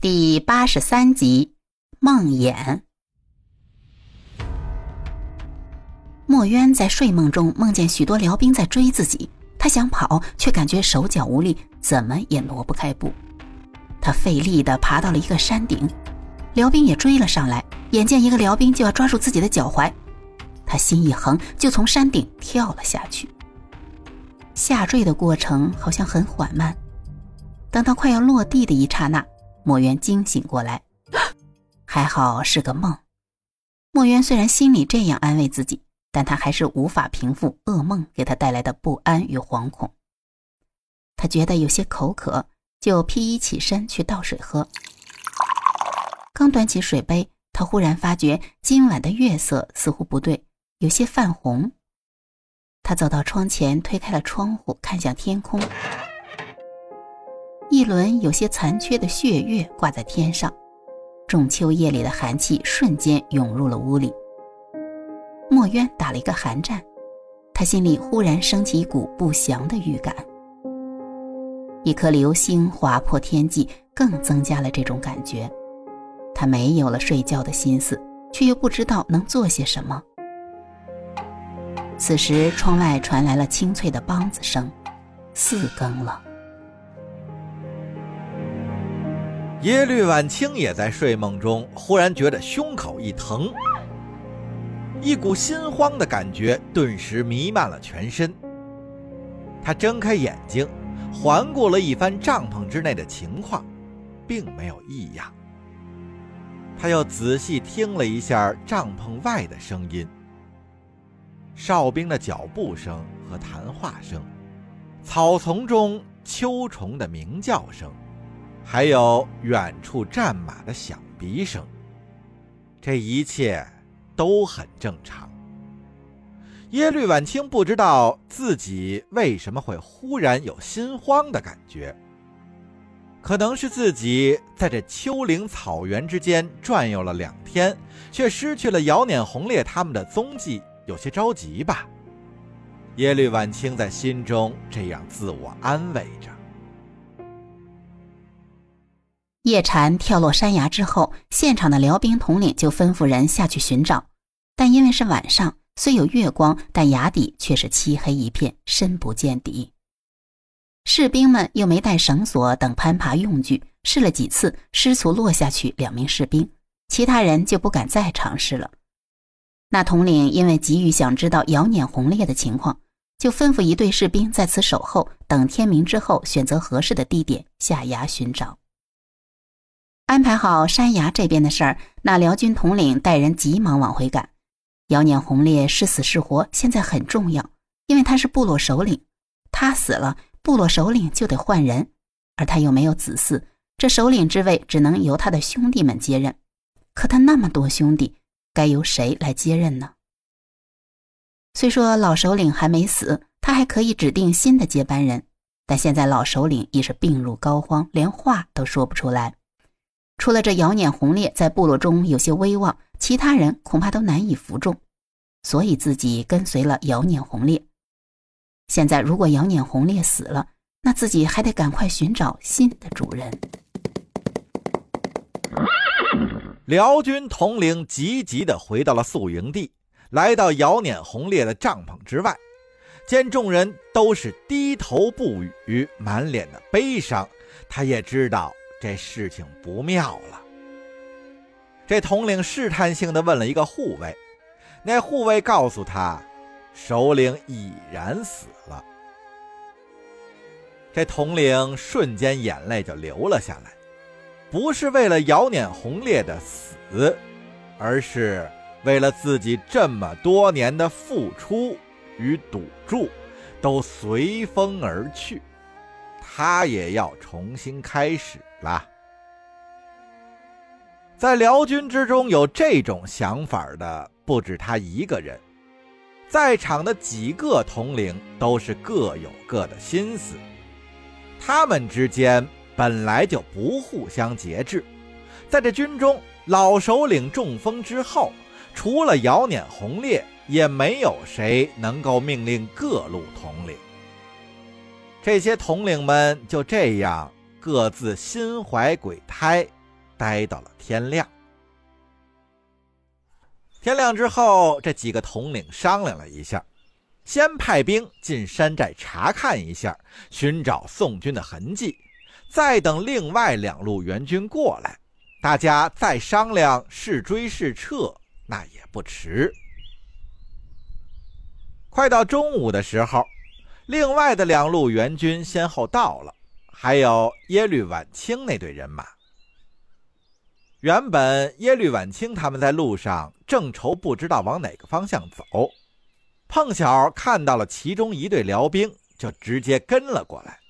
第八十三集，梦魇。墨渊在睡梦中梦见许多辽兵在追自己，他想跑，却感觉手脚无力，怎么也挪不开步。他费力地爬到了一个山顶，辽兵也追了上来。眼见一个辽兵就要抓住自己的脚踝，他心一横，就从山顶跳了下去。下坠的过程好像很缓慢，等到快要落地的一刹那。墨渊惊醒过来，还好是个梦。墨渊虽然心里这样安慰自己，但他还是无法平复噩梦给他带来的不安与惶恐。他觉得有些口渴，就披衣起身去倒水喝。刚端起水杯，他忽然发觉今晚的月色似乎不对，有些泛红。他走到窗前，推开了窗户，看向天空。一轮有些残缺的血月挂在天上，仲秋夜里的寒气瞬间涌入了屋里。墨渊打了一个寒战，他心里忽然升起一股不祥的预感。一颗流星划破天际，更增加了这种感觉。他没有了睡觉的心思，却又不知道能做些什么。此时，窗外传来了清脆的梆子声，四更了。耶律婉清也在睡梦中，忽然觉得胸口一疼，一股心慌的感觉顿时弥漫了全身。他睁开眼睛，环顾了一番帐篷之内的情况，并没有异样。他又仔细听了一下帐篷外的声音：哨兵的脚步声和谈话声，草丛中秋虫的鸣叫声。还有远处战马的响鼻声，这一切都很正常。耶律婉清不知道自己为什么会忽然有心慌的感觉，可能是自己在这丘陵草原之间转悠了两天，却失去了姚捻、红烈他们的踪迹，有些着急吧。耶律婉清在心中这样自我安慰着。叶禅跳落山崖之后，现场的辽兵统领就吩咐人下去寻找，但因为是晚上，虽有月光，但崖底却是漆黑一片，深不见底。士兵们又没带绳索等攀爬用具，试了几次，失足落下去两名士兵，其他人就不敢再尝试了。那统领因为急于想知道姚碾红烈的情况，就吩咐一队士兵在此守候，等天明之后，选择合适的地点下崖寻找。安排好山崖这边的事儿，那辽军统领带人急忙往回赶。姚念红烈是死是活，现在很重要，因为他是部落首领，他死了，部落首领就得换人，而他又没有子嗣，这首领之位只能由他的兄弟们接任。可他那么多兄弟，该由谁来接任呢？虽说老首领还没死，他还可以指定新的接班人，但现在老首领已是病入膏肓，连话都说不出来。除了这姚碾红烈在部落中有些威望，其他人恐怕都难以服众，所以自己跟随了姚碾红烈。现在如果姚碾红烈死了，那自己还得赶快寻找新的主人。辽军统领急急地回到了宿营地，来到姚碾红烈的帐篷之外，见众人都是低头不语，满脸的悲伤，他也知道。这事情不妙了。这统领试探性的问了一个护卫，那护卫告诉他，首领已然死了。这统领瞬间眼泪就流了下来，不是为了姚碾红烈的死，而是为了自己这么多年的付出与赌注，都随风而去，他也要重新开始。啦，在辽军之中有这种想法的不止他一个人，在场的几个统领都是各有各的心思，他们之间本来就不互相节制，在这军中老首领中风之后，除了姚碾红烈，也没有谁能够命令各路统领，这些统领们就这样。各自心怀鬼胎，待到了天亮。天亮之后，这几个统领商量了一下，先派兵进山寨查看一下，寻找宋军的痕迹，再等另外两路援军过来，大家再商量是追是撤，那也不迟。快到中午的时候，另外的两路援军先后到了，还有耶律晚清那队人马。原本耶律晚清他们在路上正愁不知道往哪个方向走，碰巧看到了其中一队辽兵，就直接跟了过来。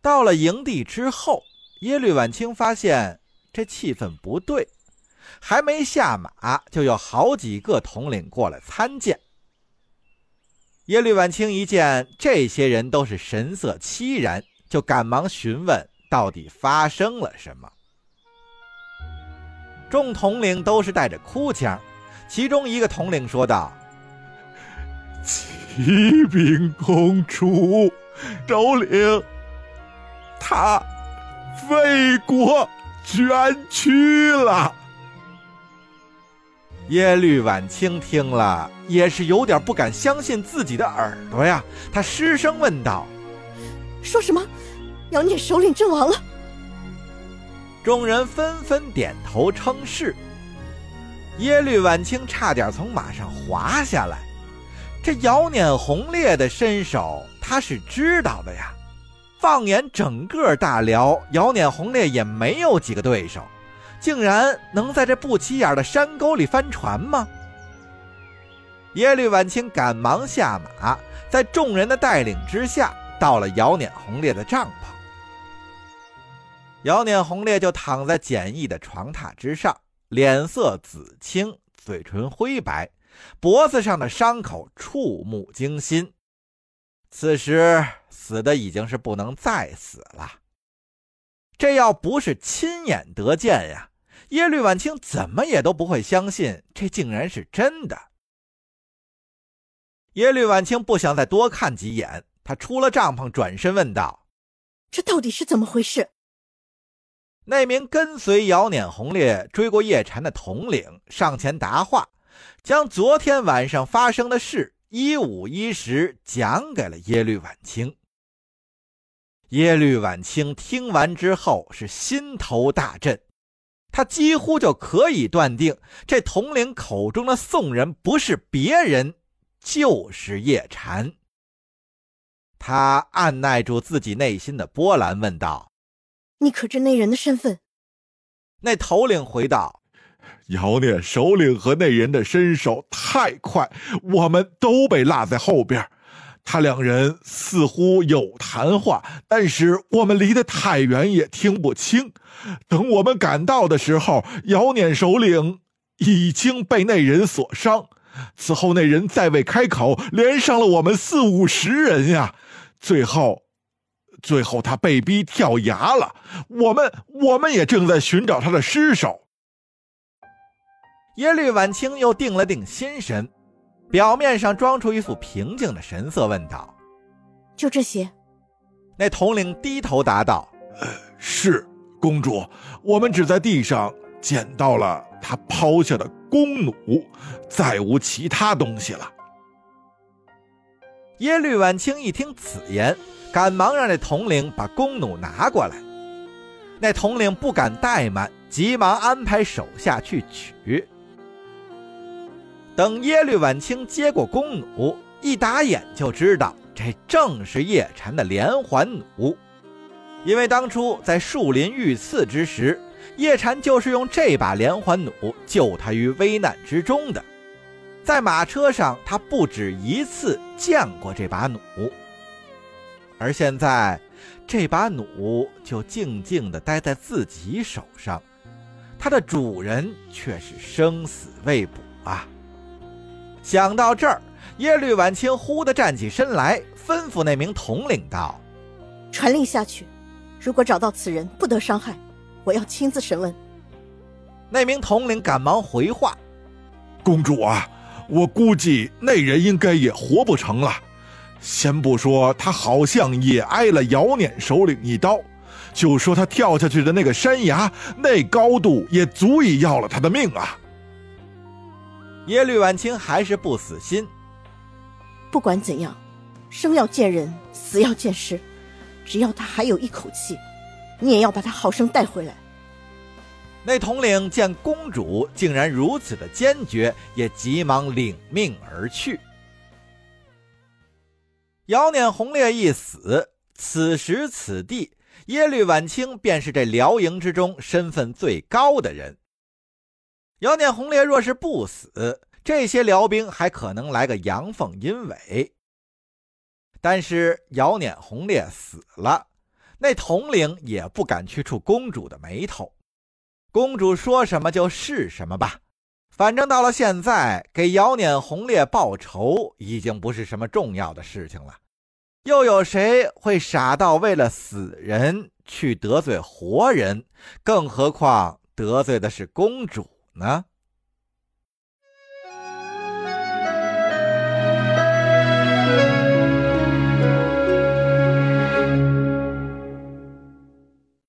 到了营地之后，耶律晚清发现这气氛不对，还没下马，就有好几个统领过来参见。耶律晚清一见这些人都是神色凄然，就赶忙询问到底发生了什么。众统领都是带着哭腔，其中一个统领说道：“启禀公主，首领他为国捐躯了。”耶律婉清听了，也是有点不敢相信自己的耳朵呀。他失声问道：“说什么？姚念首领阵亡了？”众人纷纷点头称是。耶律婉清差点从马上滑下来。这姚碾红烈的身手，他是知道的呀。放眼整个大辽，姚碾红烈也没有几个对手。竟然能在这不起眼的山沟里翻船吗？耶律婉清赶忙下马，在众人的带领之下，到了姚碾红烈的帐篷。姚碾红烈就躺在简易的床榻之上，脸色紫青，嘴唇灰白，脖子上的伤口触目惊心。此时死的已经是不能再死了。这要不是亲眼得见呀，耶律婉清怎么也都不会相信这竟然是真的。耶律婉清不想再多看几眼，他出了帐篷，转身问道：“这到底是怎么回事？”那名跟随姚碾红烈追过夜禅的统领上前答话，将昨天晚上发生的事一五一十讲给了耶律婉清。耶律晚清听完之后是心头大震，他几乎就可以断定，这统领口中的宋人不是别人，就是叶禅。他按耐住自己内心的波澜，问道：“你可知那人的身份？”那头领回道：“姚念首领和那人的身手太快，我们都被落在后边。”他两人似乎有谈话，但是我们离得太远，也听不清。等我们赶到的时候，姚碾首领已经被那人所伤。此后那人再未开口，连上了我们四五十人呀。最后，最后他被逼跳崖了。我们我们也正在寻找他的尸首。耶律婉清又定了定心神。表面上装出一副平静的神色，问道：“就这些？”那统领低头答道：“是，公主，我们只在地上捡到了他抛下的弓弩，再无其他东西了。”耶律婉清一听此言，赶忙让那统领把弓弩拿过来。那统领不敢怠慢，急忙安排手下去取。等耶律婉清接过弓弩，一打眼就知道这正是叶禅的连环弩，因为当初在树林遇刺之时，叶禅就是用这把连环弩救他于危难之中的。在马车上，他不止一次见过这把弩，而现在这把弩就静静地待在自己手上，它的主人却是生死未卜啊！想到这儿，耶律婉清忽地站起身来，吩咐那名统领道：“传令下去，如果找到此人，不得伤害，我要亲自审问。”那名统领赶忙回话：“公主啊，我估计那人应该也活不成了。先不说他好像也挨了姚碾首领一刀，就说他跳下去的那个山崖，那高度也足以要了他的命啊！耶律婉清还是不死心。不管怎样，生要见人，死要见尸，只要他还有一口气，你也要把他好生带回来。那统领见公主竟然如此的坚决，也急忙领命而去。姚念红烈一死，此时此地，耶律婉清便是这辽营之中身份最高的人。姚念红烈若是不死，这些辽兵还可能来个阳奉阴违。但是姚念红烈死了，那统领也不敢去触公主的眉头。公主说什么就是什么吧，反正到了现在，给姚念红烈报仇已经不是什么重要的事情了。又有谁会傻到为了死人去得罪活人？更何况得罪的是公主呢？